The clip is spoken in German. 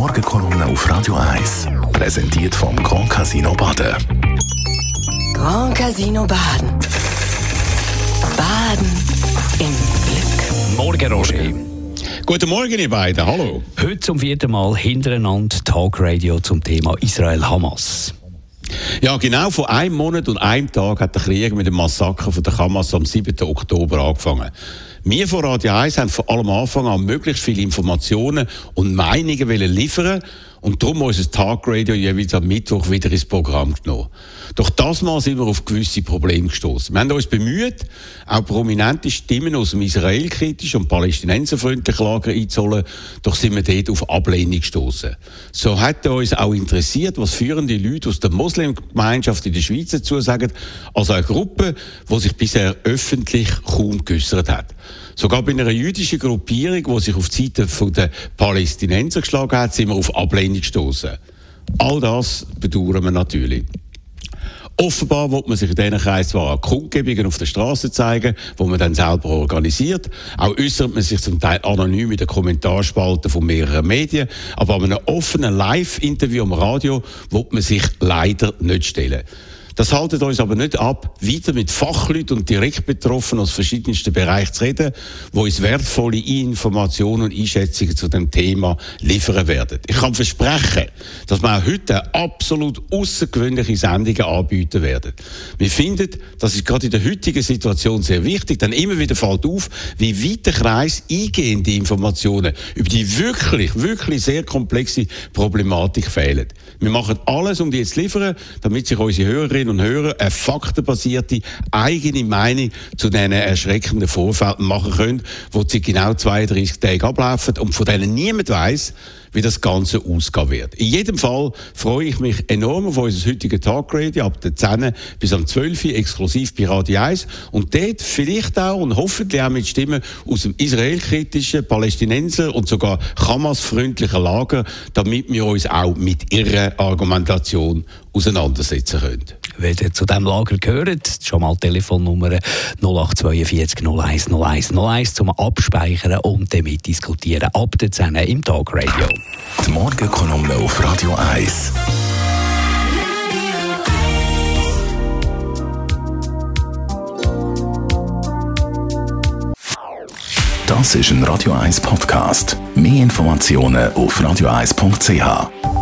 Morgenkolumne auf Radio 1. Präsentiert vom Grand Casino Baden. Grand Casino Baden. Baden im Glück. Morgen, Roger. Guten Morgen, ihr beiden. Hallo. Heute zum vierten Mal hintereinander Talkradio zum Thema Israel-Hamas. Ja, genau vor einem Monat und einem Tag hat der Krieg mit dem Massaker von der Hamas am 7. Oktober angefangen. Wir von Radio 1 haben von allem Anfang an möglichst viele Informationen und Meinungen liefern und darum unser Tagradio jeweils am Mittwoch wieder ins Programm genommen. Doch das Mal sind wir auf gewisse Probleme gestoßen. Wir haben uns bemüht, auch prominente Stimmen aus dem israelkritischen und palästinenserfreundlichen Lager einzuholen, doch sind wir dort auf Ablehnung gestoßen. So hat uns auch interessiert, was führende Leute aus der Muslimgemeinschaft in der Schweiz dazu sagen, also eine Gruppe, die sich bisher öffentlich kaum geäußert hat. Sogar bei einer jüdischen Gruppierung, die sich auf die Seite der Palästinenser geschlagen hat, sind wir auf Ablehnung gestoßen. All das bedauern wir natürlich. Offenbar wird man sich in diesen Kreis zwar Kundgebungen auf der Straße zeigen, wo man dann selber organisiert. Auch äußert man sich zum Teil anonym in den Kommentarspalten von mehreren Medien. Aber an einem offenen Live-Interview am Radio wird man sich leider nicht stellen. Das haltet uns aber nicht ab, weiter mit Fachleuten und direkt Betroffenen aus verschiedensten Bereichen zu reden, die uns wertvolle Informationen und Einschätzungen zu dem Thema liefern werden. Ich kann versprechen, dass wir auch heute absolut außergewöhnliche Sendungen anbieten werden. Wir finden, das ist gerade in der heutigen Situation sehr wichtig, denn immer wieder fällt auf, wie weit der Kreis eingehende Informationen über die wirklich, wirklich sehr komplexe Problematik fehlen. Wir machen alles, um die zu liefern, damit sich unsere Hörerinnen Hörerinnen und Hörer eine faktenbasierte eigene Meinung zu diesen erschreckenden Vorfällen machen können, die seit genau 32 Tagen ablaufen und von denen niemand weiß, wie das Ganze ausgehen wird. In jedem Fall freue ich mich enorm auf unser heutiges Tagradio ab der 10 bis am 12 Uhr exklusiv bei Radio 1 und dort vielleicht auch und hoffentlich auch mit Stimmen aus dem israelkritischen, Palästinenser und sogar Hamas-freundlichen Lager, damit wir uns auch mit ihrer Argumentation auseinandersetzen können. Wenn ihr zu diesem Lager gehört, schon mal Telefonnummer 0842 01 01 01 zum Abspeichern und damit diskutieren ab der 10 im Tagradio. Die Morgenkolumne auf Radio 1. Das ist ein Radio 1 Podcast. Mehr Informationen auf radio1.ch.